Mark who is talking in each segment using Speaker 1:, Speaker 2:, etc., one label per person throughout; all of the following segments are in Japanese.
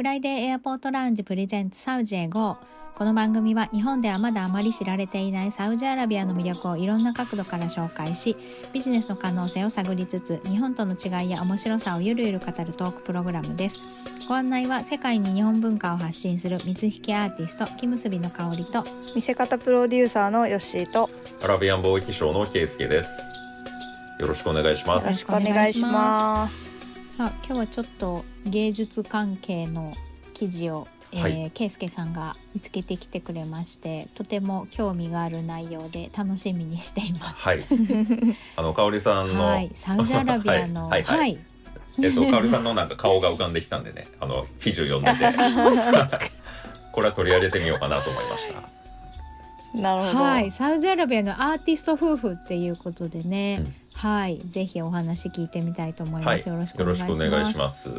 Speaker 1: フライデーエアポートラウンジプレゼンツサウジへ GO この番組は日本ではまだあまり知られていないサウジアラビアの魅力をいろんな角度から紹介しビジネスの可能性を探りつつ日本との違いや面白さをゆるゆる語るトークプログラムですご案内は世界に日本文化を発信する水引アーティスト木結びの香りと
Speaker 2: 見せ方プロデューサーのヨッシーと
Speaker 3: アラビアン貿易商のケイスケです。よろしくお願いしま
Speaker 2: よろ
Speaker 3: す。
Speaker 2: しくお願いします。
Speaker 1: さあ今日はちょっと芸術関係の記事を、えー
Speaker 3: はい。
Speaker 1: ケイスケさんが見つけてきてくれましてとても興味がある内容で楽しみにしています。
Speaker 3: はい。あの香織さんの、
Speaker 1: はい、サウジアラビアの、
Speaker 3: はい。はい。はい。えっと香織さんのなんか顔が浮かんできたんでね、あの記事を読んで。て、これは取り上げてみようかなと思いました。
Speaker 2: なるほど。
Speaker 1: はい、サウジアラビアのアーティスト夫婦っていうことでね、
Speaker 3: うん
Speaker 1: はい、ぜひお話聞いてみたいと思い
Speaker 3: はい、
Speaker 1: ます。よろしくお
Speaker 3: よろし
Speaker 1: 願いします。
Speaker 3: くお願いします。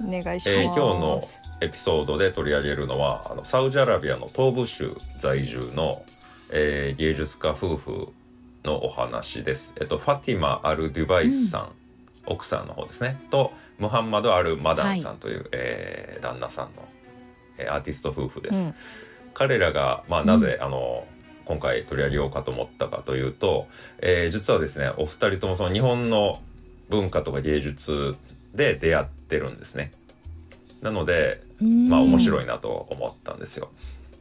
Speaker 2: お願いします。
Speaker 3: えー今日のエピソードで取り上げるのはあのサウジアラビアの東部州在住の、えー芸術家夫婦のお話です。えっとファティマ・アル・デュバイスさん、奥さんの方ですねとムハンマド・アル・マダンさんという、えー旦那さんの、えーアーティスト夫婦です。
Speaker 2: うん
Speaker 3: 彼らが、まあ、なぜ、あの今回取り上げようかと思ったかというと、えー実はですねお二人ともその日本の文化とか芸術で出会ってるんですね。なので、まあ面白
Speaker 1: い。
Speaker 3: いなと思ったんですよ。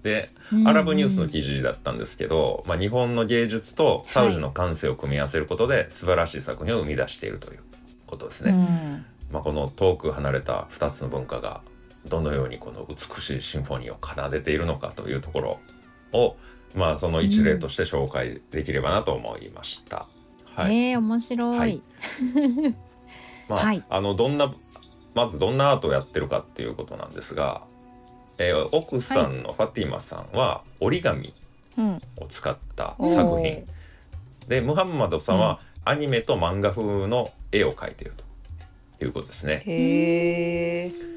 Speaker 3: でアラブニュースの記事だったんですけど、まあ、日本の芸術とサウジの感性を組み合わせることで素晴らしい作品を生み出しているということですね。
Speaker 2: うん
Speaker 3: まあ、この遠く離れた2つの文化がどのようにこの美しいシンフォニーを奏でているのかというところを、まあ、その一例として紹介できればなと思いました。はい
Speaker 1: えー、面白い。
Speaker 3: はい まあ
Speaker 1: はい
Speaker 3: あのどんなまずどんなアートをやってるかっていうことなんですが、えー奥さんのファティマさんは折り紙
Speaker 2: うん。
Speaker 3: を使った
Speaker 2: お
Speaker 3: 作
Speaker 2: ー
Speaker 3: 品でムハンマドさんはアニメと漫画風の絵を描いているということですね。
Speaker 2: へえ。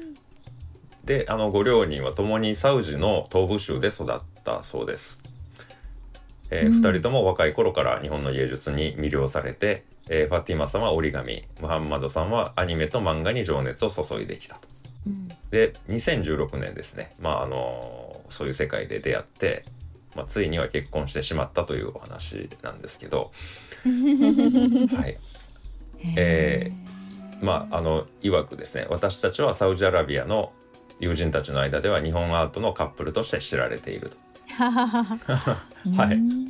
Speaker 3: であのご両人は共にサウジの東部州で育ったそうです。えー
Speaker 1: うん。
Speaker 3: 2人とも若い頃から日本の芸術に魅了されて、えーファティマさんは折り紙ムハンマドさんはアニメと漫画に情熱を注いできたと。
Speaker 1: うん。
Speaker 3: で2016年ですね、まああのそういう世界で出会って、まあ、ついには結婚してしまったというお話なんですけど、はい、えまああの曰くですね私たちはサウジアラビアの友人たちの間では日本アートのカップルとして知られていると。はい。
Speaker 1: うん。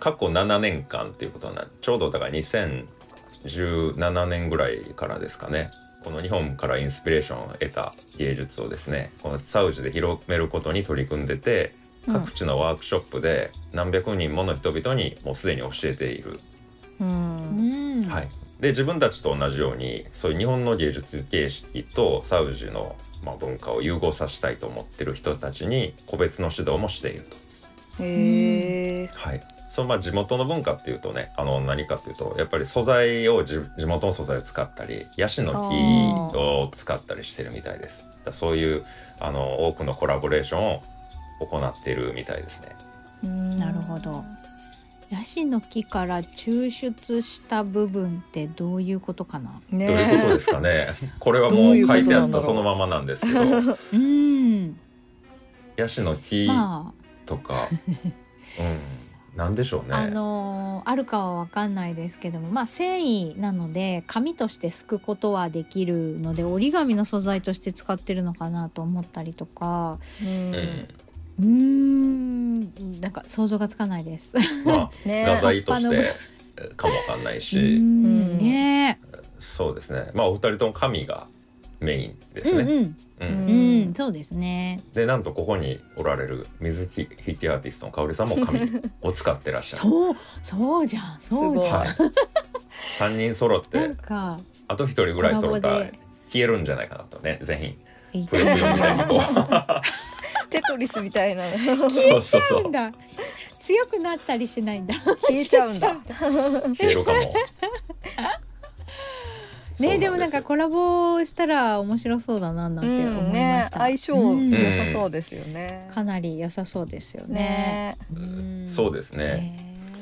Speaker 3: 過去7年間っていうことになるちょうどだから2017年ぐらいからですかね。この日本からインスピレーションを得た芸術をですねこのサウジで広めることに取り組んでて
Speaker 2: うん。
Speaker 3: 各地のワークショップで何百人もの人々にもうすでに教えている、はい、で自分たちと同じようにそういう日本の芸術形式とサウジの、まあ、文化を融合させたいと思ってる人たちに個別の指導もしていると。
Speaker 2: へえ。
Speaker 3: はい、そのまあ地元の文化っていうとねあの何かっていうとやっぱり素材を地地元の素材を使ったりヤシの木を使ったりしてるみたいです。だそういうあの多くのコラボレーションを行っているみたいですね。
Speaker 1: なるほど。ヤシの木から抽出した部分ってどういうことかな？
Speaker 2: ね
Speaker 3: どういうことですかね？これはもう書いてあったそのままなんですけど、
Speaker 1: うん。
Speaker 3: ヤシの木
Speaker 1: ま
Speaker 3: とか、うん、なんでしょうね。
Speaker 1: あ、あのーあるかはわかんないですけども、まあ繊維なので紙としてすくことはできるので折り紙の素材として使ってるのかなと思ったりとか。
Speaker 2: うん
Speaker 3: うん、
Speaker 1: うーん、なんか想像がつかないです。
Speaker 3: まあ
Speaker 2: ね
Speaker 3: 画材とし
Speaker 1: 葉
Speaker 3: てかもわかんないうし、
Speaker 1: んね。
Speaker 3: そうですね。まあお二人とも紙がメインですね。
Speaker 1: うんうん。そうですね。
Speaker 3: でなんとここにおられる水引きアーティストの香織さんも紙 を使ってらっしゃる。
Speaker 1: そう、そうじゃん、そうじゃん。
Speaker 3: はい。三人揃っ
Speaker 1: なん
Speaker 3: て
Speaker 1: か、
Speaker 3: あと一人ぐらい揃ったら消えるんじゃないかなとね全員
Speaker 1: い
Speaker 3: プレス読みたいにこう
Speaker 2: テトリスみたいなの
Speaker 3: そうそうそう
Speaker 1: なんだ。強くなったりしないんだ。
Speaker 2: 消えちゃうんだ。
Speaker 3: 消えるかも。
Speaker 1: ね、でもなんかコラボしたら面白そうだななんて思いま
Speaker 2: うんね
Speaker 1: した。
Speaker 2: 相性
Speaker 1: うん
Speaker 2: 良さそうですよね。
Speaker 1: かなり良さそうですよね。
Speaker 2: ね。
Speaker 1: うん
Speaker 3: そうですね。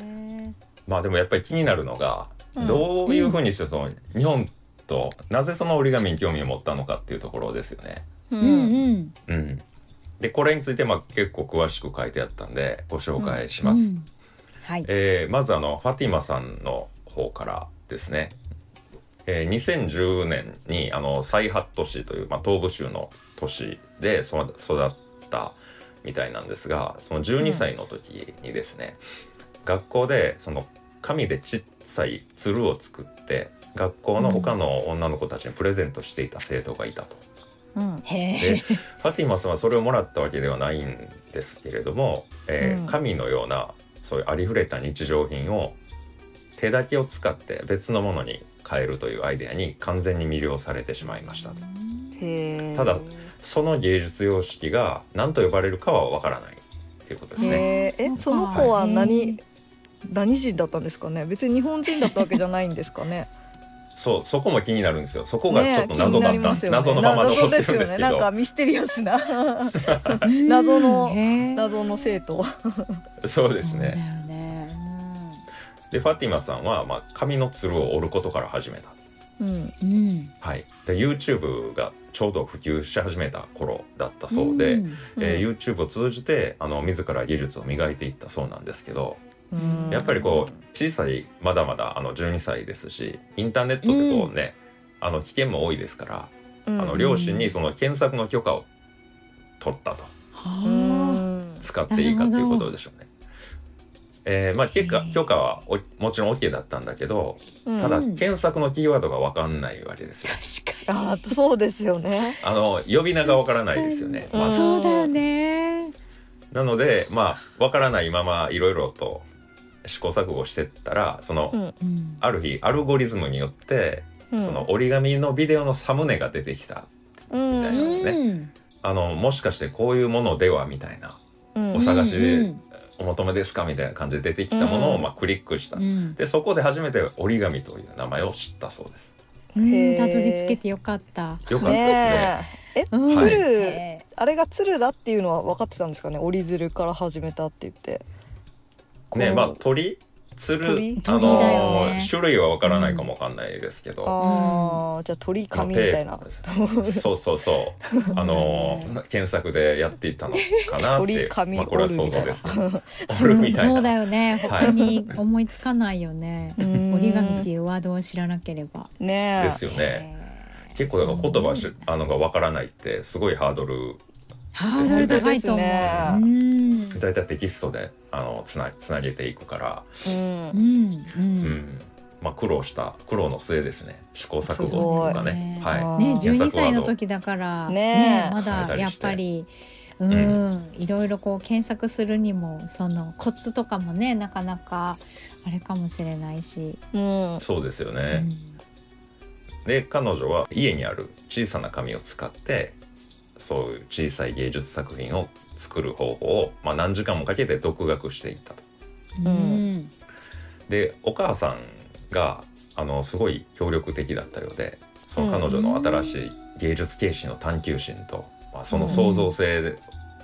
Speaker 1: へ
Speaker 3: まあでもやっぱり気になるのが、
Speaker 2: うん
Speaker 3: どういうふうにしてその日本となぜその折り紙に興味を持ったのかっていうところですよね。
Speaker 2: う
Speaker 1: うんうん
Speaker 3: うん、でこれについてまあ結構詳しく書いてあったんでご紹介します。
Speaker 1: うんはい
Speaker 3: えーまずあのファティマさんの方からですね、えー2010年にあのサイハット市という、まあ、東部州の都市でそ育ったみたいなんですがその12歳の時にですね、学校でその紙でちっさい鶴を作って学校の他の女の子たちにプレゼントしていた生徒がいたと。
Speaker 2: うん。
Speaker 3: で
Speaker 1: へえ
Speaker 3: ファティマさんはそれをもらったわけではないんですけれども、えー
Speaker 2: うん。
Speaker 3: 紙のようなそういうありふれた日常品を手だけを使って別のものに変えるというアイデアに完全に魅了されてしまいましたと。ただその芸術様式が何と呼ばれるかはわからない。っていうことですね。
Speaker 2: へええ
Speaker 1: そ
Speaker 2: の子は
Speaker 1: へ
Speaker 2: 何
Speaker 1: え
Speaker 2: 何人だったんですかね？別に日本人だったわけじゃないんですかね？
Speaker 3: そうそこも気になるんですよ。そこがちょっと
Speaker 2: ね
Speaker 3: 謎だった、
Speaker 2: ね。
Speaker 3: 謎のまま残ってるんですけ
Speaker 2: 謎ですよねなん
Speaker 3: ど
Speaker 2: かミステリアスな。謎の謎の生徒。
Speaker 3: そうですね。
Speaker 1: ね。
Speaker 3: でファティマさんは、まあ、紙の鶴を折ることから始めた。
Speaker 2: うん。
Speaker 1: うん。うん
Speaker 3: はい、で YouTube がちょうど普及し始めた頃だったそうで、
Speaker 1: ん。
Speaker 3: えー YouTube を通じてあの自ら技術を磨いていったそうなんですけど、
Speaker 2: うん
Speaker 3: やっぱりこう小さいまだまだあの12歳ですしインターネットってこうね、あの危険も多いですから、
Speaker 2: うん。
Speaker 3: あの両親にその検索の許可を取ったと。使っていいかっていうことでしょうね。えーまあ、許可許可はおもちろん OK だったんだけど
Speaker 2: うん。
Speaker 3: ただ
Speaker 1: うん
Speaker 3: 検索のキーワードが分かんないわけですよ。
Speaker 1: 確かに。
Speaker 2: あーそうですよね。
Speaker 3: あの呼び名が分からないですよね。
Speaker 2: うん。
Speaker 3: まず
Speaker 1: そうだよね。
Speaker 3: なのでまあ分からないままいろいろと試行錯誤してったらその、
Speaker 2: うん。
Speaker 1: うん
Speaker 3: ある日アルゴリズムによって、
Speaker 2: うん。
Speaker 3: その折り紙のビデオのサムネが出てきた
Speaker 2: うん
Speaker 3: みたいなですね。
Speaker 1: うん。
Speaker 3: あのもしかしてこういうものではみたいな
Speaker 2: うん。
Speaker 3: お探しで
Speaker 1: うん。
Speaker 3: お求めですか？みたいな感じで出てきたものを、
Speaker 2: うん。
Speaker 3: まあ、クリックした、
Speaker 1: うん。
Speaker 3: でそこで初めて折り紙という名前を知ったそうです。
Speaker 1: たどり着けてよかった。
Speaker 3: よかったですね。
Speaker 2: ねえ。鶴、
Speaker 1: へ
Speaker 2: あれが鶴だっていうのは分かってたんですかね？折り鶴から始めたって言って
Speaker 3: ねまあ鳥鶴
Speaker 2: 鳥？
Speaker 3: あの
Speaker 1: ね。
Speaker 3: 種類は分からないかもわかんないですけど、
Speaker 2: あーじゃあ鳥紙みたいな。
Speaker 3: そうそうそう。あの検索でやっていったのかなって。
Speaker 2: 鳥紙
Speaker 3: まあ、これは想像ですけど折るみたいな。
Speaker 1: そうだよね。
Speaker 3: はい。
Speaker 1: 他に思いつかないよね。
Speaker 2: うん。
Speaker 1: 折り紙っていうワードを知らなければ。
Speaker 2: ねえ。
Speaker 3: ですよね。結構だから言葉しあのがわからないってすごいハードル
Speaker 1: ハードル高いと思う。ん。
Speaker 3: だいたいテキストであのつなつなげていくから、
Speaker 2: うん。
Speaker 1: うん。う
Speaker 3: うん。んまあ、苦労した苦労の末ですね。試行錯誤とかね。
Speaker 1: すごい。
Speaker 3: は
Speaker 1: ね
Speaker 3: 検
Speaker 1: 12
Speaker 3: 索ワード。
Speaker 1: 歳の時だから
Speaker 2: ね。え
Speaker 1: まだやっぱりうん。いろいろこう検索するにもそのコツとかもねなかなかあれかもしれないし、
Speaker 2: うん。
Speaker 3: いそうですよ
Speaker 1: う
Speaker 3: ね、
Speaker 1: ん。
Speaker 3: で彼女は家にある小さな紙を使ってそういう小さい芸術作品を作る方法を、まあ、何時間もかけて独学していったと。
Speaker 1: うん。
Speaker 3: でお母さんがあのすごい協力的だったようでその彼女の新しい芸術形式の探求心と、まあ、その創造性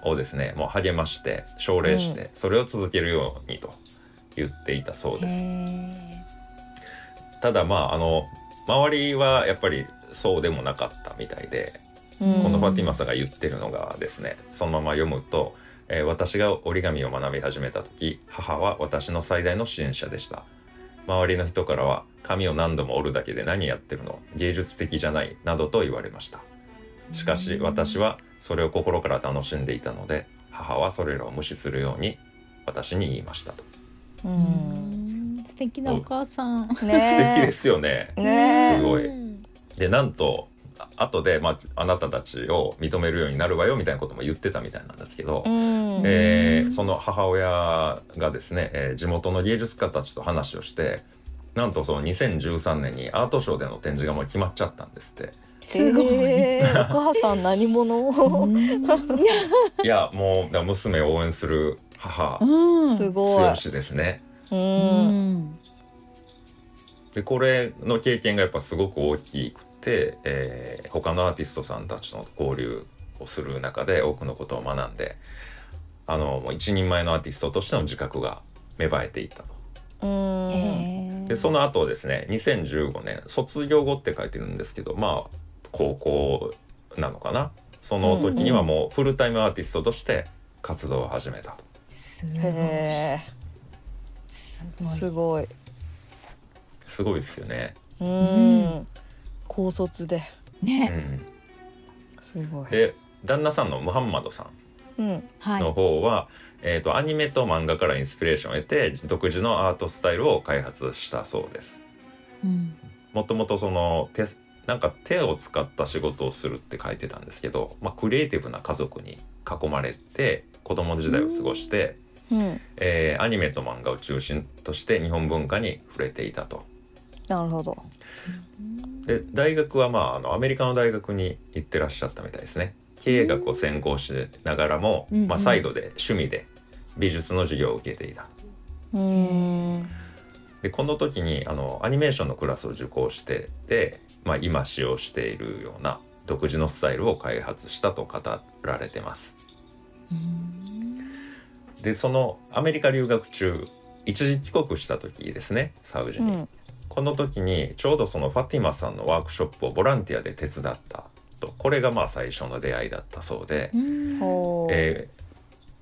Speaker 3: をですね、もう励まして奨励して、それを続けるようにと言っていたそうです。
Speaker 1: へ
Speaker 3: ただまああの周りはやっぱりそうでもなかったみたいで、
Speaker 2: うん
Speaker 3: このファティマさんが言ってるのがですねそのまま読むと、えー私が折り紙を学び始めた時母は私の最大の支援者でした。周りの人からは紙を何度も折るだけで何やってるの？芸術的じゃないなどと言われました。しかし私はそれを心から楽しんでいたので母はそれらを無視するように私に言いましたと。
Speaker 2: う
Speaker 1: ん。ん。素敵なお母さん。
Speaker 3: 素敵
Speaker 2: ね
Speaker 3: ですよね。
Speaker 2: ね
Speaker 3: すごい。
Speaker 1: うん
Speaker 3: でなんとあ後で、まあ、あなたたちを認めるようになるわよみたいなことも言ってたみたいなんですけど、
Speaker 2: うん。
Speaker 3: えーその母親がですね、えー地元の芸術家たちと話をしてなんとその2013年にアートショーでの展示がもう決まっちゃったんですって。
Speaker 1: すごい。
Speaker 2: へーお母さん何者
Speaker 1: うん。
Speaker 3: いやもう娘を応援する母
Speaker 1: うん。
Speaker 2: すごい
Speaker 3: 強しですね。でこれの経験がやっぱすごく大きくて、えー他のアーティストさんたちの交流をする中で多くのことを学んであのもう一人前のアーティストとしての自覚が芽生えていったと。でその後ですね2015年卒業後って書いてるんですけどまあ高校なのかな。その時にはもうフルタイムアーティストとして活動を始めたと。
Speaker 1: すごい。
Speaker 2: へえ
Speaker 1: すごい。
Speaker 3: ですよね。
Speaker 2: う
Speaker 1: うん。
Speaker 2: ん高卒で。
Speaker 3: う
Speaker 1: ね、
Speaker 3: ん、
Speaker 2: すごい。
Speaker 3: で旦那さんのムハンマドさん
Speaker 2: うん。
Speaker 1: はい。
Speaker 3: の方は、えー、とアニメと漫画からインスピレーションを得て独自のアートスタイルを開発したそうです。
Speaker 1: うん。
Speaker 3: もともとその手なんか手を使った仕事をするって書いてたんですけど、まあ、クリエイティブな家族に囲まれて子供時代を過ごして、
Speaker 2: うん。
Speaker 3: えーアニメと漫画を中心として日本文化に触れていたと。
Speaker 2: なるほど
Speaker 3: で大学はまああのアメリカの大学に行ってらっしゃったみたいですね。経営学を専攻しながらも、
Speaker 1: うんうん
Speaker 3: まあ、サイドで趣味で美術の授業を受けていた。
Speaker 2: うん
Speaker 3: でこの時にあのアニメーションのクラスを受講してて、まあ、今使用しているような独自のスタイルを開発したと語られてます。でそのアメリカ留学中一時帰国した時ですねサウジに、
Speaker 2: うん
Speaker 3: この時にちょうどそのファティマさんのワークショップをボランティアで手伝ったと。これがまあ最初の出会いだったそうで、えー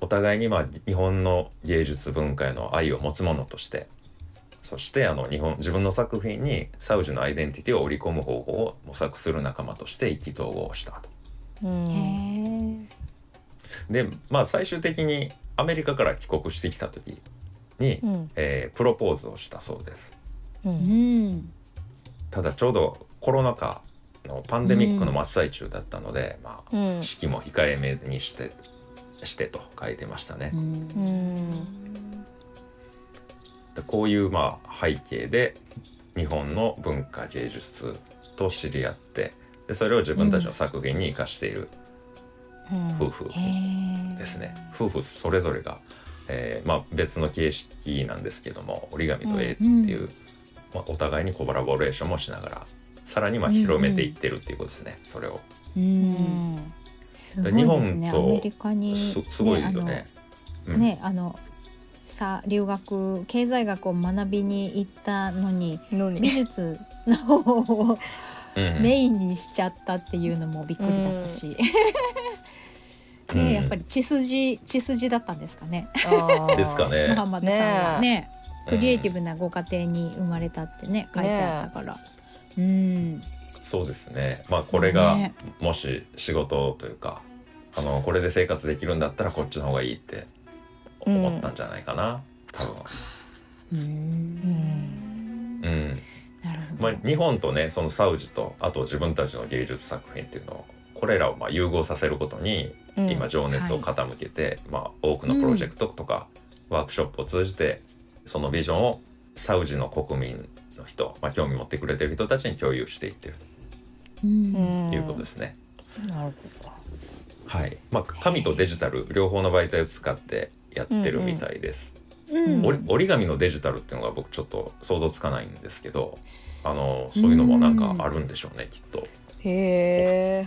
Speaker 3: お互いにまあ日本の芸術文化への愛を持つ者として。そしてあの日本自分の作品にサウジのアイデンティティを織り込む方法を模索する仲間として意気投合したと。でまあ最終的にアメリカから帰国してきた時に、
Speaker 2: うん。
Speaker 3: えープロポーズをしたそうです。ただちょうどコロナ禍のパンデミックの真っ最中だったので、まあ
Speaker 2: うん。
Speaker 3: 式も控えめにしてしてと書いてましたね。
Speaker 2: うん。
Speaker 3: でこういうまあ背景で日本の文化芸術と知り合ってでそれを自分たちの作品に生かしている夫婦ですね。夫婦それぞれが、えーまあ、別の形式なんですけども折り紙と絵っていう、まあ、お互いにコラボレーションもしながらさらにまあ広めていってるっていうことですね、それを。
Speaker 1: う
Speaker 2: うん。ん
Speaker 1: すごいですね
Speaker 3: 日本と
Speaker 1: アメリカに。
Speaker 3: すすごいよね。
Speaker 1: あのねあのさ留学経済学を学びに行ったのに美術の方を
Speaker 3: うんうん。
Speaker 1: メインにしちゃったっていうのもびっくりだったし、
Speaker 3: うん。
Speaker 1: ねやっぱり血筋血筋だったんですかね。
Speaker 3: ですかね。
Speaker 1: ムハンマドさんはねクリエイティ
Speaker 3: ブ、
Speaker 1: ブなご家庭に生まれたってね書いてあったから。うん。
Speaker 3: そうですね。まあこれが
Speaker 1: ね
Speaker 3: もし仕事というかあのこれで生活できるんだったらこっちの方がいいって思ったんじゃないかな、多分。
Speaker 1: うん。
Speaker 3: うん。
Speaker 1: なるほど。
Speaker 3: まあ、日本とねそのサウジとあと自分たちの芸術作品っていうのをこれらをまあ融合させることに
Speaker 2: うん。
Speaker 3: 今情熱を傾けて、まあ、多くのプロジェクトとかワークショップを通じてそのビジョンをサウジの国民の人、まあ、興味持ってくれてる人たちに共有していってる
Speaker 1: うん。
Speaker 3: ということですね。
Speaker 2: なるほ
Speaker 3: はい。まあ、紙とデジタル両方の媒体を使ってやってるみたいです。
Speaker 1: うん。
Speaker 3: 折り折り紙のデジタルっていうのが僕ちょっと想像つかないんですけどあのそういうのもなんかあるんでしょうね、きっと。
Speaker 2: どへ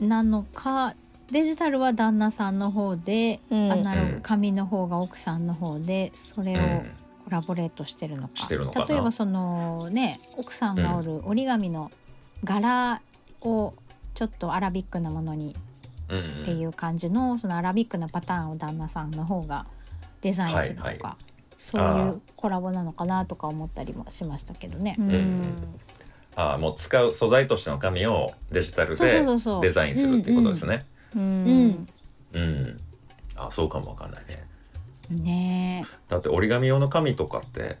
Speaker 2: え。
Speaker 1: なのかデジタルは旦那さんの方で、
Speaker 2: うん。
Speaker 1: アナロ
Speaker 3: うん。
Speaker 1: グ紙の方が奥さんの方でそれを
Speaker 3: うん
Speaker 1: コラボレートしてるのか,、
Speaker 3: してるのかな。
Speaker 1: 例えばそのね奥さんがおる折り紙の柄をちょっとアラビックなものに
Speaker 3: うん
Speaker 1: っていう感じのそのアラビックなパターンを旦那さんの方がデザインするとか、
Speaker 3: はいは
Speaker 1: そういうコラボなのかなとか思ったりもしましたけどね。
Speaker 2: うん。
Speaker 3: んああもう使う素材としての紙をデジタル
Speaker 1: そうそう
Speaker 3: で
Speaker 1: そうそう。
Speaker 3: デザインするっていうことですね。
Speaker 2: う
Speaker 1: うん
Speaker 2: ん。
Speaker 3: うん、あそうかもわかんないね。
Speaker 1: ね。え
Speaker 3: だって折り紙用の紙とかって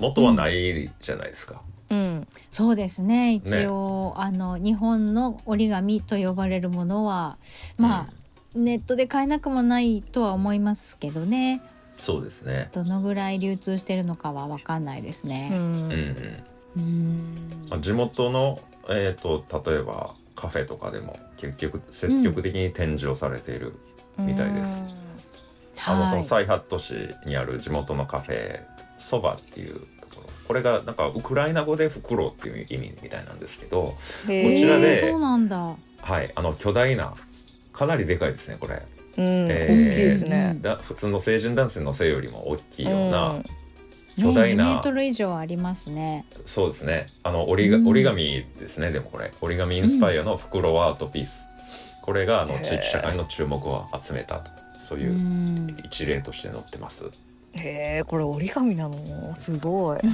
Speaker 3: 元はないじゃないですか。
Speaker 2: うん。
Speaker 1: そうですね。一応、あの日本の折り紙と呼ばれるものはまあ、ネットで買えなくもないとは思いますけどね。
Speaker 3: そうですね。
Speaker 1: どのぐらい流通してるのかは分かんないです
Speaker 2: う
Speaker 1: ね。
Speaker 3: うん。うん
Speaker 2: ん。
Speaker 1: うん。
Speaker 3: まあ、地元の、えー、と例えばカフェとかでも結局積極的に展示をされている、みたいですあのその
Speaker 1: はい。
Speaker 3: サイハット市にある地元のカフェそばっていうところ。これがなんかウクライナ語で袋っていう意味みたいなんですけど
Speaker 2: へ
Speaker 3: こちらで
Speaker 1: えーそうなんだ。
Speaker 3: はいあの巨大なかなりでかいですねこれ。
Speaker 2: うん。
Speaker 3: えー
Speaker 2: 大きいですね。
Speaker 3: だ普通の成人男性の背よりも大きいような、
Speaker 2: うん。
Speaker 3: 巨大な
Speaker 1: ね、2メートル以上ありますね。
Speaker 3: そうですね。あの折りが
Speaker 1: うん。
Speaker 3: 折り紙ですねでもこれ。折り紙インスパイアの袋アートピース。これがあの地域社会の注目を集めたとそう
Speaker 1: う
Speaker 3: いうん。一例として載ってます。
Speaker 2: へえこれ折り紙なの？すごい。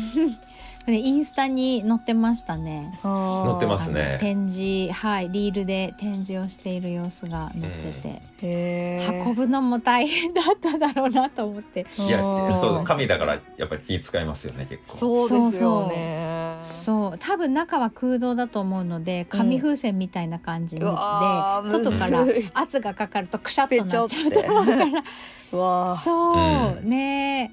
Speaker 1: でインスタに載ってましたね。
Speaker 2: 載
Speaker 3: 載ってます
Speaker 1: あ
Speaker 3: ね
Speaker 1: の展示はいリールで展示をしている様子が載ってて、
Speaker 2: へえ。
Speaker 1: 運ぶのも大変だっただろうなと思って。
Speaker 3: いやそう紙だからやっぱり気使いますよね結構。
Speaker 2: そうですよね
Speaker 1: そう多分中は空洞だと思うので紙風船みたいな感じに、
Speaker 2: うわー
Speaker 1: で外から圧がかかるとくしゃっとなっちゃうと思うから。そう、
Speaker 3: う
Speaker 1: ね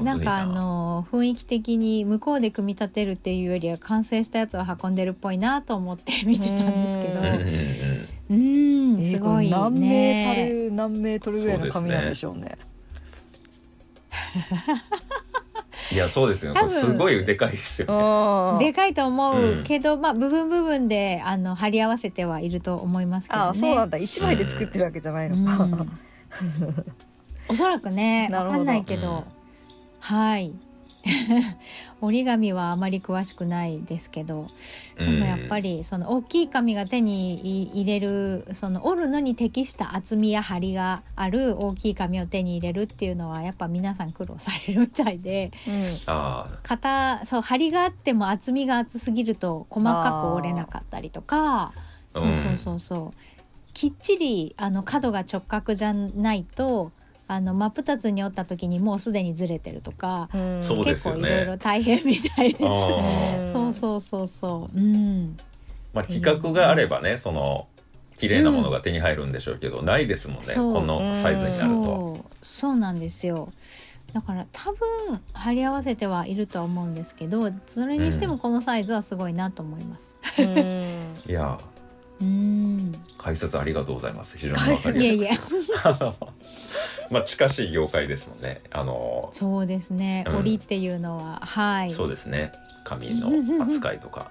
Speaker 1: な。んかあの雰囲気的に向こうで組み立てるっていうよりは完成したやつを運んでるっぽいなと思って見てたんですけど。
Speaker 3: うん。
Speaker 1: すごい
Speaker 2: これ何メー
Speaker 1: ね。
Speaker 2: トル何メートルぐらいの紙なんでしょうね
Speaker 3: いやそうですよ。すごいでかいですよね。
Speaker 2: あ
Speaker 1: でかいと思
Speaker 3: うん
Speaker 1: うけど、まあ部分部分であの貼り合わせてはいると思いますけどね。
Speaker 2: あそうなんだ。一枚で作ってるわけじゃないのか、
Speaker 1: うん。おそらくね
Speaker 2: なるほど。
Speaker 1: わかんないけど、
Speaker 3: うん。
Speaker 1: はい折り紙はあまり詳しくないですけどでもやっぱりその大きい紙が手に入れるその折るのに適した厚みや張りがある大きい紙を手に入れるっていうのはやっぱ皆さん苦労されるみたいで
Speaker 3: あ
Speaker 1: 型そう張りがあっても厚みが厚すぎると細かく折れなかったりとかそうそうそうそう、きっちりあの角が直角じゃないとあの真っ二つに折った時にもうすでにずれてるとか、
Speaker 2: うん
Speaker 3: そうですよね
Speaker 1: 結構いろいろ大変みたいです。そうそうそうそう。うん。
Speaker 3: まあ企画があればねその綺麗なものが手に入るんでしょうけど、ないですもんね
Speaker 1: そう
Speaker 3: このサイズになると。
Speaker 1: そうそうなんですよ。だから多分貼り合わせてはいるとは思うんですけどそれにしてもこのサイズはすごいなと思います。
Speaker 2: うん
Speaker 3: いや
Speaker 1: うん。
Speaker 3: 解説ありがとうございます。非常にわか
Speaker 1: い
Speaker 3: りや
Speaker 1: や
Speaker 3: すい
Speaker 1: いや
Speaker 3: まあ近しい業界ですもんねあの、
Speaker 1: そうですね。
Speaker 3: うん。
Speaker 1: 折っていうのははい。
Speaker 3: そうですね。紙の扱いとか。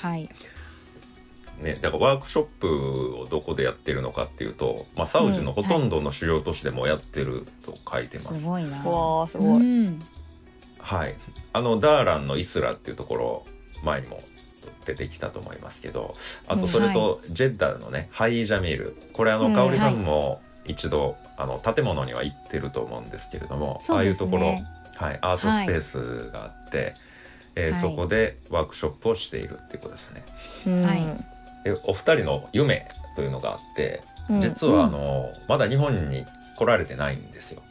Speaker 1: はい。
Speaker 3: ねだからワークショップをどこでやってるのかっていうと、まあ、サウジのほとんどの主要都市でもやってると書いてます。
Speaker 1: すごいな。
Speaker 2: わあす
Speaker 1: う
Speaker 2: ごい、
Speaker 1: ん。
Speaker 3: はい、あのダーランのイスラっていうところ前にも出てきたと思いますけどあとそれとジェッダのね、ハイジャミール。これあ
Speaker 2: うん
Speaker 3: の香織さんも一度、あの建物には行ってると思うんですけれども、ああいうところ、
Speaker 1: ね。
Speaker 3: はい、アートスペースがあって、えそこでワークショップをしているっていうことですね。
Speaker 2: うん
Speaker 1: はい。
Speaker 3: でお二人の夢というのがあって
Speaker 2: うん
Speaker 3: 実はあの、まだ日本に来られてないんですよ。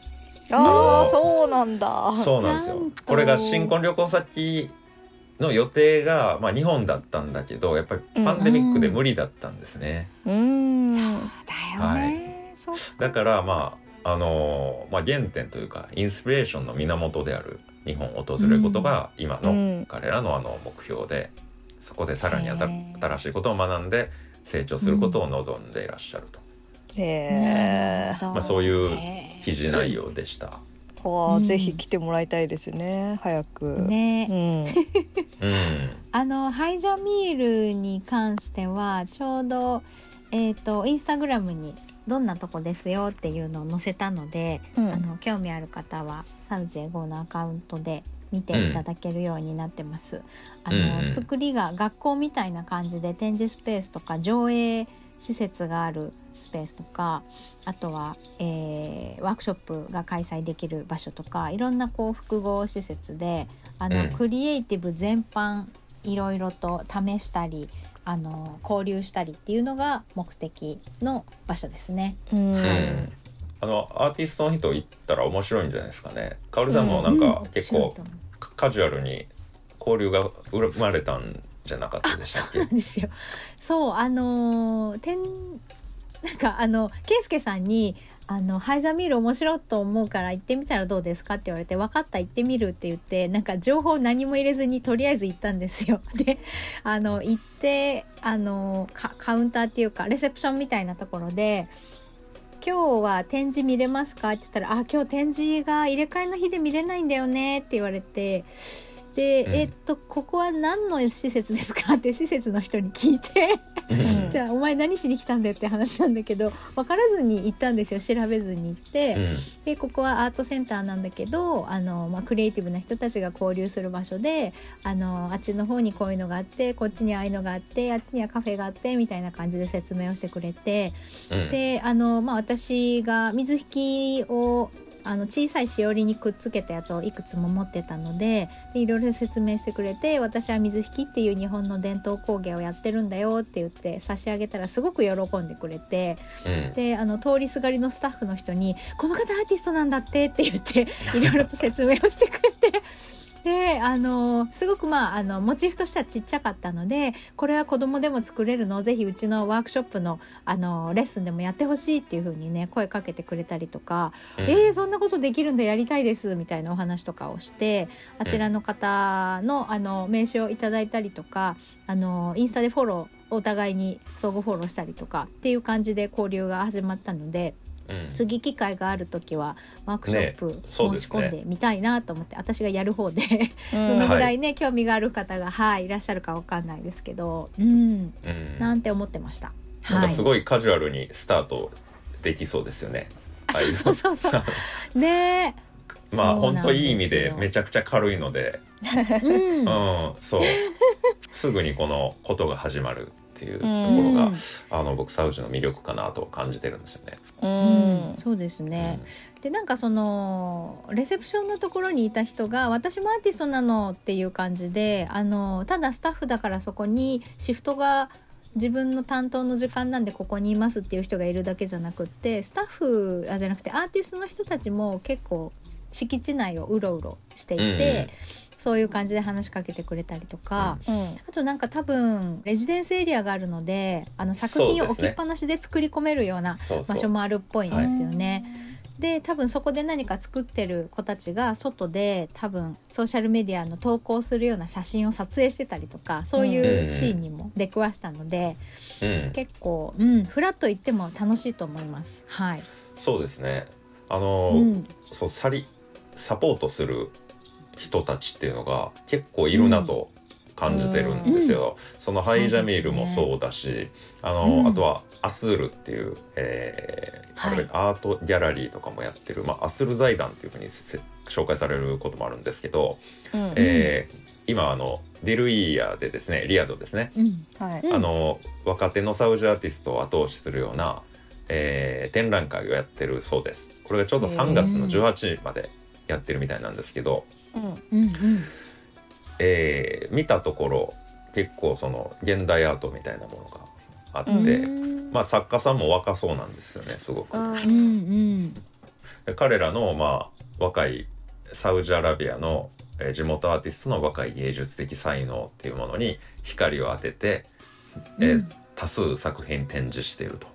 Speaker 2: ああそうなんだ。
Speaker 3: そうなんですよ。これが新婚旅行先の予定が、まあ、日本だったんだけどやっぱりパンデミックで無理だったんですね、
Speaker 2: うん。
Speaker 1: そうだよね。そう
Speaker 3: だからまああのまあ、原点というかインスピレーションの源である日本を訪れることが今の
Speaker 2: うん。
Speaker 3: 彼らのあの目標でそこでさらに新しいことを学んで成長することを望んでいらっしゃると、
Speaker 2: へえ
Speaker 1: ま
Speaker 3: まあ、そういう
Speaker 1: ね。
Speaker 3: 記事内容でした。
Speaker 1: うん
Speaker 2: ぜひ来てもらいたいですね。早く、
Speaker 1: ね。
Speaker 2: うん。
Speaker 3: うん。
Speaker 1: あのハイジャミールに関してはちょうどえっ、とインスタグラムにどんなとこですよっていうのを載せたので、
Speaker 2: うん。
Speaker 1: あの興味ある方はサウジエゴのアカウントで見ていただけるようになってます。あの、
Speaker 3: うんうん。
Speaker 1: 作りが学校みたいな感じで展示スペースとか上映施設があるスペースとかあとは、えーワークショップが開催できる場所とかいろんなこう複合施設であの、
Speaker 3: うん。
Speaker 1: クリエイティブ全般いろいろと試したりあの交流したりっていうのが目的の場所ですね。
Speaker 2: うん。
Speaker 3: うん。あのアーティストの人行ったら面白いんじゃないですかね。かおりさんもなんか
Speaker 1: うん。
Speaker 3: 結構カカジュアルに交流が生まれたんじゃなかったでしたっけ？
Speaker 1: なんですよ。そうあのー、てんなんかあのケイスケさんにあのハイジャミール面白いと思うから行ってみたらどうですかって言われて分かった行ってみるって言ってなんか情報何も入れずにとりあえず行ったんですよ。であの行ってあのカカウンターっていうかレセプションみたいなところで。今日は展示見れますか？って言ったら「あ今日展示が入れ替えの日で見れないんだよね」って言われてで、
Speaker 3: うん。
Speaker 1: えっとここは何の施設ですか？って施設の人に聞いて。
Speaker 3: うん。
Speaker 1: じゃあお前何しに来たんだよって話なんだけど分からずに行ったんですよ調べずに行って、
Speaker 3: うん。
Speaker 1: でここはアートセンターなんだけどあの、まあ、クリエイティブな人たちが交流する場所であのあっちの方にこういうのがあってこっちにああいうのがあってあっちにはカフェがあってみたいな感じで説明をしてくれて。
Speaker 3: うん。
Speaker 1: であの、まあ、私が水引きをあの小さいしおりにくっつけたやつをいくつも持ってたのででいろいろ説明してくれて私は水引きっていう日本の伝統工芸をやってるんだよって言って差し上げたらすごく喜んでくれて
Speaker 3: うん
Speaker 1: であの通りすがりのスタッフの人に「この方アーティストなんだって」って言っていろいろと説明をしてくれて。であのすごくまああのモチーフとしてはちっちゃかったのでこれは子供でも作れるのぜひうちのワークショップのあのレッスンでもやってほしいっていう風にね声かけてくれたりとか
Speaker 3: うん。
Speaker 1: えー、そんなことできるんだやりたいですみたいなお話とかをしてあちらの方のあの名刺をいただいたりとかあのインスタでフォローお互いに相互フォローしたりとかっていう感じで交流が始まったので
Speaker 3: うん。
Speaker 1: 次機会がある時はワークショップ申し込んでみたいなと思って、私がやる方で
Speaker 2: うん。
Speaker 1: どのぐらいね、興味がある方が、はい、いらっしゃるかわかんないですけど、うん、
Speaker 3: うん。
Speaker 1: なんて思ってました。
Speaker 3: なんかす
Speaker 1: い
Speaker 3: ごいカジュアルにスタートできそうですよね。
Speaker 1: あそうそうそうそう。ね。
Speaker 3: まあ本当いい意味でめちゃくちゃ軽いので、
Speaker 1: え、うん。
Speaker 3: うん、そう。すぐにこのことが始まるっていうところが、
Speaker 1: うん
Speaker 3: あの僕サウジの魅力かなと感じてるんですよね。
Speaker 2: う
Speaker 1: うん
Speaker 2: ん
Speaker 1: そうですね、でなんかそのレセプションのところにいた人が「私もアーティストなの」っていう感じであのただスタッフだからそこにシフトが自分の担当の時間なんでここにいますっていう人がいるだけじゃなくってスタッフあじゃなくてアーティストの人たちも結構敷地内をうろうろしていて、そういう感じで話しかけてくれたりとか。
Speaker 2: うん
Speaker 1: あとなんか多分レジデンスエリアがあるのであの作品を置きっぱなしで作り込めるような場所もあるっぽいんですよね。で多分そこで何か作ってる子たちが外で多分ソーシャルメディアの投稿するような写真を撮影してたりとかそういうシーンにも出くわしたので、
Speaker 3: うん、
Speaker 1: 結構、うん、フラッと行っても楽しいと思います。はい、
Speaker 3: そうですね。あの、
Speaker 1: うん、
Speaker 3: そうサリサポートする人たちっていうのが結構いるなと感じてるんですよ。そのハイジャミールもそうだし、あの、
Speaker 1: うん。
Speaker 3: あとはアスールっていう、えー
Speaker 1: はい。
Speaker 3: アートギャラリーとかもやってる、まあ、アスール財団っていうふうにせ紹介されることもあるんですけど、
Speaker 2: うん。
Speaker 3: えー今あのディルイヤーでですねリヤドですね、
Speaker 1: うん、
Speaker 2: はい。
Speaker 1: うん。
Speaker 3: あの若手のサウジアーティストを後押しするような、えー展覧会をやってるそうです。これがちょうど3月の18日までやってるみたいなんですけど、
Speaker 2: うん。
Speaker 1: うん、うん、
Speaker 3: えー見たところ結構その現代アートみたいなものがあって、
Speaker 1: うん。
Speaker 3: まあ作家さんも若そうなんですよねすごく。
Speaker 1: うん、うん、
Speaker 3: で彼らのまあ若いサウジアラビアの、えー地元アーティストの若い芸術的才能っていうものに光を当てて、えー
Speaker 1: うん。
Speaker 3: 多数作品展示していると。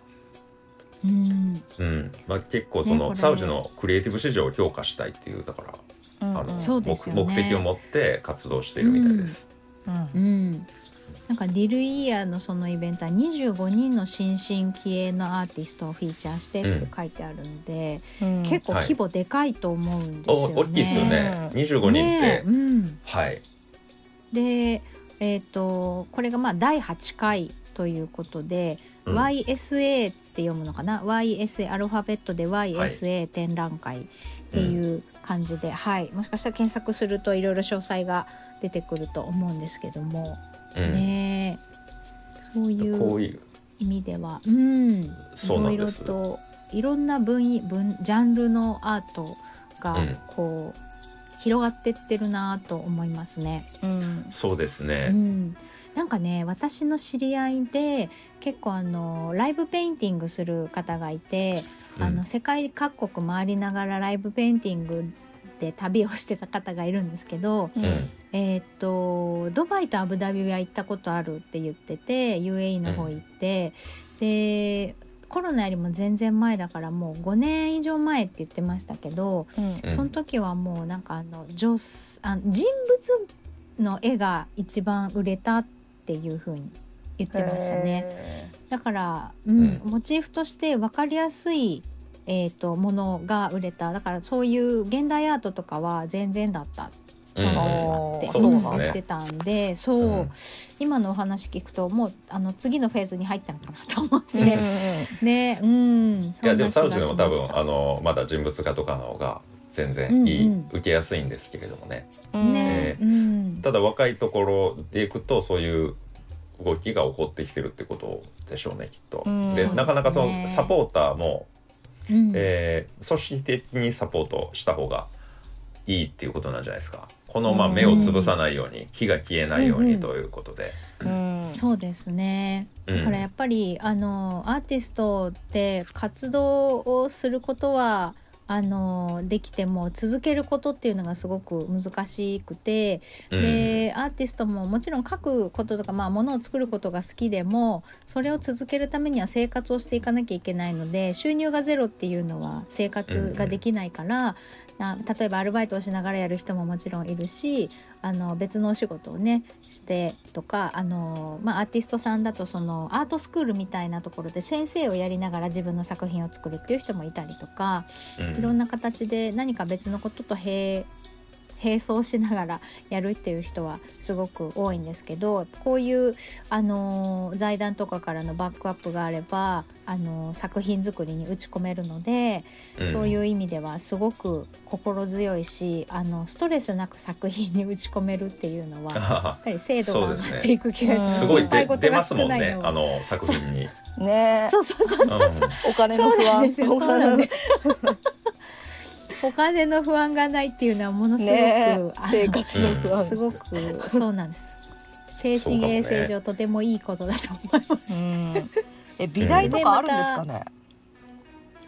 Speaker 1: うん、
Speaker 3: うん。まあ、結構その、
Speaker 1: ねこれ
Speaker 3: サウジのクリエイティブ市場を評価したいっていうだから、
Speaker 2: うん
Speaker 3: あの
Speaker 1: そうですよね。
Speaker 3: 目目的を持って活動しているみたいです。
Speaker 2: うん。
Speaker 1: うん、なんかディルイヤーのそのイベントは25人の新進気鋭のアーティストをフィーチャーしてって書いてあるので、
Speaker 2: うん。
Speaker 1: 結構規模でかいと思うんですよね。
Speaker 3: お大きいですよね。25人って、
Speaker 1: うん、
Speaker 3: はい。
Speaker 1: で、えー、とこれがまあ第8回ということで、
Speaker 3: うん。
Speaker 1: YSA って読むのかな？YSA アルファベットで YSA 展覧会っていう感じで、はい。もしかしたら検索するといろいろ詳細が出てくると思うんですけども、
Speaker 3: うん。
Speaker 1: ね。えそういう意味では、うん、
Speaker 3: そうなんです。
Speaker 1: いろいろといろんな分野分ジャンルのアートが
Speaker 3: うん。
Speaker 1: こう、広がってってるなと思いますね。
Speaker 2: うん。
Speaker 3: そうです
Speaker 1: う
Speaker 3: ね。
Speaker 1: ん、なんかね私の知り合いで結構あのライブペインティングする方がいて、あ
Speaker 3: うん。
Speaker 1: の世界各国回りながらライブペインティングで旅をしてた方がいるんですけど、
Speaker 2: うん。
Speaker 3: うん
Speaker 1: えーっとドバイとアブダビは行ったことあるって言ってて UAE の方行って、でコロナよりも全然前だからもう5年以上前って言ってましたけど、
Speaker 2: うん。
Speaker 3: うん
Speaker 1: その時はもうなんかあのあ人物の絵が一番売れたっていう風に言ってましたね。
Speaker 2: へ
Speaker 1: だから、うん
Speaker 3: うん。
Speaker 1: モチーフとして分かりやすい、えー、とものが売れた。だからそういう現代アートとかは全然だったっチャンネルがあって、
Speaker 2: そう
Speaker 3: ですね
Speaker 1: 言ってたんでそう、
Speaker 3: うん。
Speaker 1: 今のお話聞くともうあの次のフェーズに入ったのかなと思って、
Speaker 2: うんうん
Speaker 1: ねうん。
Speaker 3: いやでもサウジでも多分
Speaker 1: あ
Speaker 3: あのまだ人物画とかの方が全然いい、
Speaker 1: うんうん。
Speaker 3: 受けやすいんですけれどもね。
Speaker 2: うん
Speaker 1: ね、
Speaker 3: え
Speaker 1: うん。
Speaker 3: ただ若いところでいくとそういう動きが起こってきてるってことでしょうねきっと。
Speaker 2: うん。
Speaker 3: で
Speaker 1: ね。
Speaker 3: なかなかそのサポーターも、
Speaker 1: うん。
Speaker 3: えー組織的にサポートした方がいいっていうことなんじゃないですか。このまあ
Speaker 2: うん。
Speaker 3: 目をつぶさないように火が消えないようにということで。
Speaker 2: うん。
Speaker 1: そうですね。
Speaker 3: うん。
Speaker 1: だからやっぱりあのアーティストって活動をすることはあのできても続けることっていうのがすごく難しくて、
Speaker 3: うん。
Speaker 1: でアーティストももちろん書くこととか、まあ、ものを作ることが好きでもそれを続けるためには生活をしていかなきゃいけないので収入がゼロっていうのは生活ができないから、な例えばアルバイトをしながらやる人ももちろんいるしあの別のお仕事をねしてとかあの、まあ、アーティストさんだとそのアートスクールみたいなところで先生をやりながら自分の作品を作るっていう人もいたりとか。
Speaker 3: うん
Speaker 1: いろんな形で何か別のことと並並走しながらやるっていう人はすごく多いんですけどこういう、あのー財団とかからのバックアップがあれば、あのー作品作りに打ち込めるので、
Speaker 3: うん
Speaker 1: そういう意味ではすごく心強いしあのストレスなく作品に打ち込めるっていうのは やっ
Speaker 3: あ
Speaker 1: ぱり精度が上がっていく気がします。
Speaker 3: すごい
Speaker 1: 心配事が少
Speaker 3: ますもんね
Speaker 1: ないのは
Speaker 3: あの作品に。
Speaker 2: ね
Speaker 1: そうそうそうそう
Speaker 3: うん
Speaker 2: お金の
Speaker 1: そう
Speaker 2: 不安
Speaker 1: なんですよ。そうなんです。お金の不安がないっていうのはものすごく、
Speaker 2: ね
Speaker 1: あ
Speaker 2: 生活の不安
Speaker 1: のすごくそうなんです。精神衛生上とてもいいことだと思います。
Speaker 2: うんえ美大とかあるんですかね？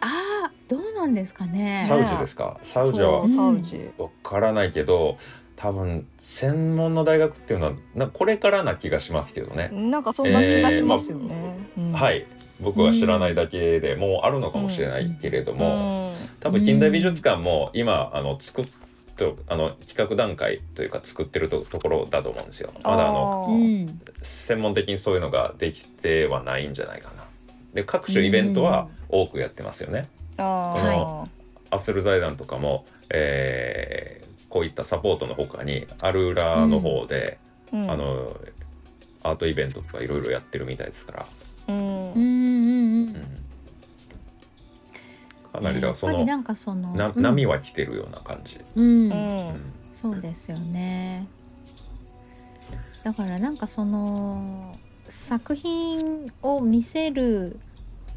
Speaker 1: ああ、どうなんですかね？
Speaker 3: サウジですか？サウジは
Speaker 2: そうサウジ
Speaker 3: わからないけど、多分専門の大学っていうのはなこれからな気がしますけどね。
Speaker 2: なんかそんな気がしますよね、うん
Speaker 3: はい。僕は知らないだけでもうあるのかもしれないけれども、多分近代美術館も今あの作っとあの企画段階というか作ってるとところだと思うんですよ。まだあの専門的にそういうのができてはないんじゃないかな。で各種イベントは多くやってますよね。
Speaker 2: あー。
Speaker 1: は
Speaker 3: アッセル財団とかも、えーこういったサポートのほかにアルーラの方で、
Speaker 2: うん。
Speaker 3: あのアートイベントとかいろいろやってるみたいですから、
Speaker 2: うん
Speaker 1: うん、うん、うん。
Speaker 3: かなりだからその、
Speaker 1: やっぱりなんかその
Speaker 3: な
Speaker 1: うん
Speaker 3: 波は来てるような感じ。
Speaker 1: うん
Speaker 2: う、
Speaker 3: うん
Speaker 2: ん
Speaker 1: そうですよね。だからなんかその作品を見せる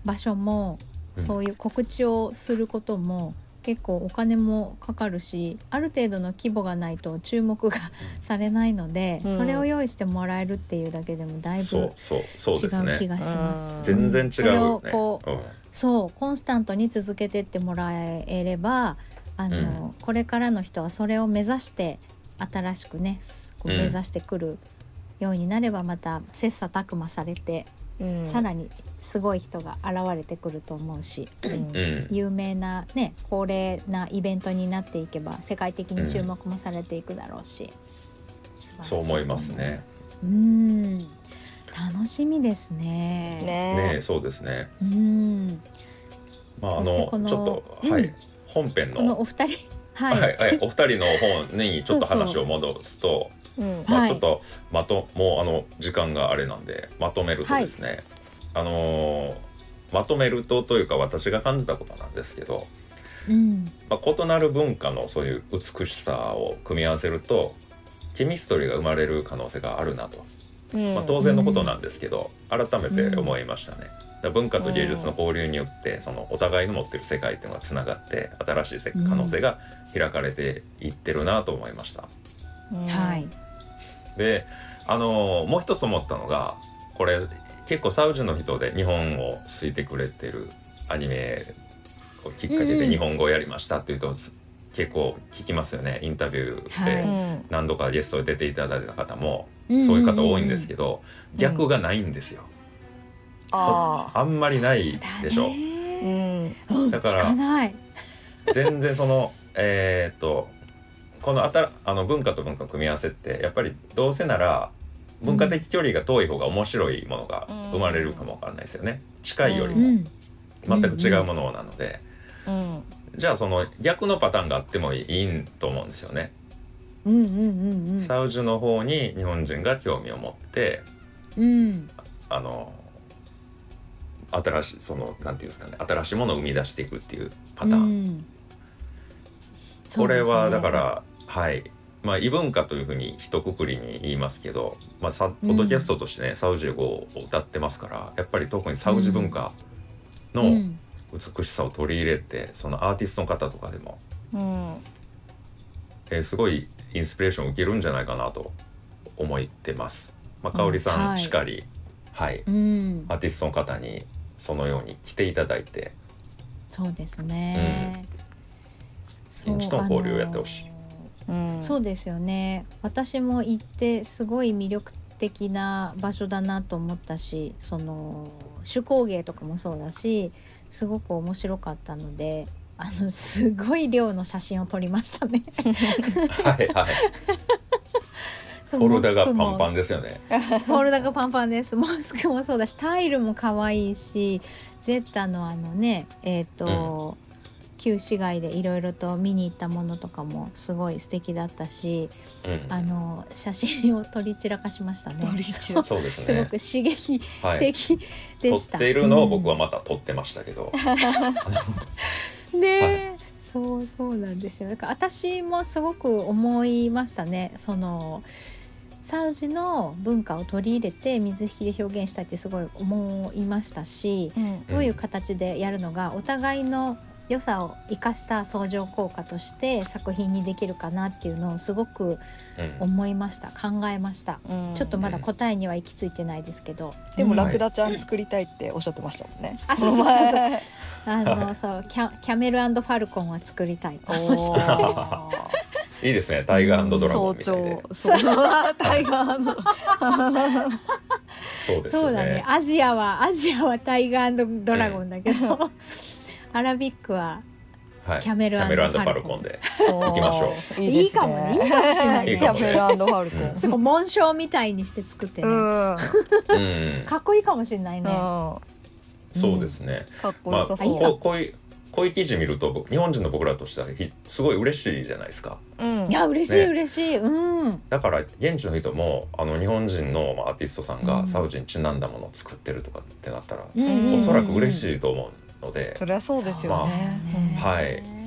Speaker 1: 場所も、
Speaker 3: うん
Speaker 1: そういう告知をすることも結構お金もかかるしある程度の規模がないと注目がされないので、
Speaker 2: うん
Speaker 1: それを用意してもらえるっていうだけでもだいぶ違
Speaker 3: そうそうそうですね。
Speaker 1: う気がします。
Speaker 2: うん
Speaker 3: 全然違う
Speaker 1: それを
Speaker 3: よね。
Speaker 1: こう
Speaker 3: うん
Speaker 1: そうコンスタントに続けてってもらえればあの、これからの人はそれを目指して新しくねこう
Speaker 3: うん。
Speaker 1: 目指してくるようになればまた切磋琢磨されて、
Speaker 2: うん。
Speaker 1: さらにすごい人が現れてくると思うし
Speaker 2: うん。
Speaker 3: うん。
Speaker 1: 有名なね恒例なイベントになっていけば世界的に注目もされていくだろうし、素晴らし
Speaker 3: そう思いますね
Speaker 1: す。うん楽しみですね。
Speaker 2: ね。
Speaker 3: ねそうですね。
Speaker 1: うん。
Speaker 3: まああのちょっと、
Speaker 1: うん。
Speaker 3: はい。本編
Speaker 1: このお二人。は、
Speaker 3: はいい、はい、お二人の本にちょっと話を戻すと
Speaker 2: うん。
Speaker 3: まあ、
Speaker 1: はい。
Speaker 3: ちょっとまともうあの時間があれなんでまとめるとですね、あのーまとめるとというか私が感じたことなんですけど、
Speaker 1: うん。
Speaker 3: まあ、異なる文化のそういう美しさを組み合わせるとケミストリーが生まれる可能性があるなと、
Speaker 2: うん
Speaker 3: まあ、当然のことなんですけど、改めて思いましたね。だから文化と芸術の交流によってそのお互いの持ってる世界っていうのがつながって新しいせ可能性が開かれていってるなと思いました。
Speaker 2: うん。
Speaker 1: はい。
Speaker 3: であのもう一つ思ったのがこれ結構サウジの人で日本を好いてくれてるアニメをきっかけで日本語をやりましたっていうと、結構聞きますよね。インタビュー
Speaker 1: はい。
Speaker 3: で
Speaker 2: うん
Speaker 3: 何度かゲストで出ていただいた方も
Speaker 1: うん。
Speaker 3: そういう方多いんですけど、逆がないんですよ、
Speaker 2: あ
Speaker 3: あんまりないでしょ。
Speaker 2: あう
Speaker 1: うん。
Speaker 3: だから全然そのえーっとこのあたあの文化と文化の組み合わせってやっぱりどうせなら文化的距離が遠い方が面白いものが生まれるかもわからないですよね。近いよりも。
Speaker 1: うん。
Speaker 3: 全く違うものなので、
Speaker 2: うん
Speaker 3: じゃあその逆のパターンがあってもいいと思うんですよね。
Speaker 1: うんうんうんうん。
Speaker 3: サウジの方に日本人が興味を持って
Speaker 1: うん。
Speaker 3: あの新しいそのなんていうんですかね新しいものを生み出していくっていうパターン、
Speaker 1: うん。
Speaker 3: これはだから、はい。まあ異文化というふうに一括りに言いますけど、まあ、サポッドキャストとしてね、サウジ語を歌ってますからやっぱり特にサウジ文化の
Speaker 1: うん
Speaker 3: 美しさを取り入れて、そのアーティストの方とかでも、
Speaker 2: うん。
Speaker 3: えーすごいインスピレーションを受けるんじゃないかなと思ってます。まあ、香織さん
Speaker 1: はい。
Speaker 3: しかり、はい、
Speaker 1: うん。
Speaker 3: アーティストの方にそのように来ていただいて、
Speaker 1: そうですね、そう
Speaker 3: 現地との交流をやってほしい。
Speaker 2: うん。
Speaker 1: そうですよね。私も行ってすごい魅力的な場所だなと思ったしその手工芸とかもそうだしすごく面白かったのであのすごい量の写真を撮りましたね。
Speaker 3: はいはい、フォルダがパンパンですよね。
Speaker 1: フォルダがパンパンです。モスクもそうだし、タイルも可愛いし、ジェッタのあのね、えっ、と、旧市街でいろいろと見に行ったものとかもすごい素敵だったし、
Speaker 3: うん、
Speaker 1: あの写真を撮り散らかしましたね。
Speaker 2: 撮り散ら
Speaker 3: そうです
Speaker 1: すご
Speaker 3: ね。
Speaker 1: く刺激
Speaker 3: はい。
Speaker 1: 的で
Speaker 3: 撮
Speaker 1: した。
Speaker 3: っているのを僕は
Speaker 1: うん
Speaker 3: また撮ってましたけど、
Speaker 1: ねえ、そうそうなんですよ。だから私もすごく思いましたね。そのサウジの文化を取り入れて水引で表現したいってすごい思いましたし、
Speaker 2: うん
Speaker 1: どういう形でやるのがお互いの良さを生かした相乗効果として作品にできるかなっていうのをすごく
Speaker 3: うん、
Speaker 1: 思いました。考えました、
Speaker 2: うん。
Speaker 1: ちょっとまだ答えには行き着いてないですけど。
Speaker 2: でも
Speaker 1: うん。
Speaker 2: ラクダちゃん作りたいっておっしゃってましたもんね。
Speaker 1: あそうそうそうそう。
Speaker 2: 前
Speaker 1: あのそうキャキャメルファルコンは作りたいと
Speaker 3: いいですね。タイガードラゴン
Speaker 2: 早
Speaker 3: みたいで。
Speaker 2: 朝、そう タイガーの
Speaker 3: そうですよ
Speaker 1: そうだね。
Speaker 3: ね。
Speaker 1: アジアはアジアはタイガードラゴンだけど、アラビックは
Speaker 3: はい。
Speaker 1: キャメル
Speaker 3: フ
Speaker 1: ファルコン。
Speaker 3: ァルコンで。
Speaker 2: 行
Speaker 3: きましょ
Speaker 2: う。いいですね
Speaker 1: いいかもねい。いかもしれない
Speaker 2: キャメルファルコン。
Speaker 1: すごい紋章みたいにして作ってね、かっこいいかもしれないね、
Speaker 3: そうですね。
Speaker 2: かっこ
Speaker 3: まあ、
Speaker 2: よさそう。
Speaker 3: こうこういうこういう記事見ると僕日本人の僕らとしてはひすごい嬉しいじゃないですか。
Speaker 2: うん。
Speaker 1: いや嬉しい
Speaker 3: ね。
Speaker 1: 嬉しい、うん。
Speaker 3: だから現地の人もあの日本人のまあアーティストさん
Speaker 1: うん。
Speaker 3: がサウジにちなんだものを作ってるとかってなったら、
Speaker 1: うん
Speaker 3: おそらく嬉
Speaker 1: い
Speaker 3: しいと思うので、
Speaker 2: そりゃそうですよね。
Speaker 3: はい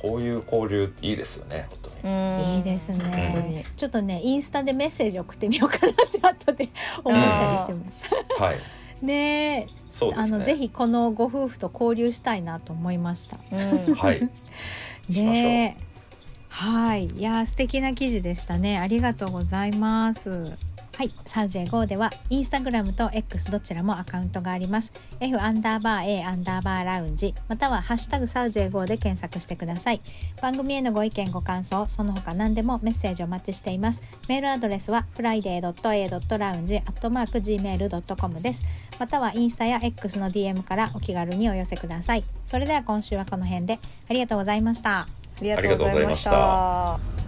Speaker 3: こういう交流いいですよね本当に。
Speaker 2: うん
Speaker 1: いいです
Speaker 2: 本当に
Speaker 1: ね。ちょっとねインスタでメッセージ送ってみようかなって後で思ったりしてます。
Speaker 3: はい。
Speaker 1: ねえ、
Speaker 3: そうですね。
Speaker 1: あのぜひこのご夫婦と交流したいなと思いました。
Speaker 2: うん
Speaker 3: はい。しましょう
Speaker 1: ねえはい、いやー素敵な記事でしたね。ありがとうございます。はい、サウジエ GO ではインスタグラムと X どちらもアカウントがあります。F アンダーバー A アンダーバーラウンジまたはハッシュタグサウジエ GO で検索してください。番組へのご意見ご感想その他何でもメッセージお待ちしています。メールアドレスは friday.a.lounge.gmail.com です。またはインスタや X の DM からお気軽にお寄せください。それでは今週はこの辺でありがとうございました。
Speaker 2: ありがとうございました。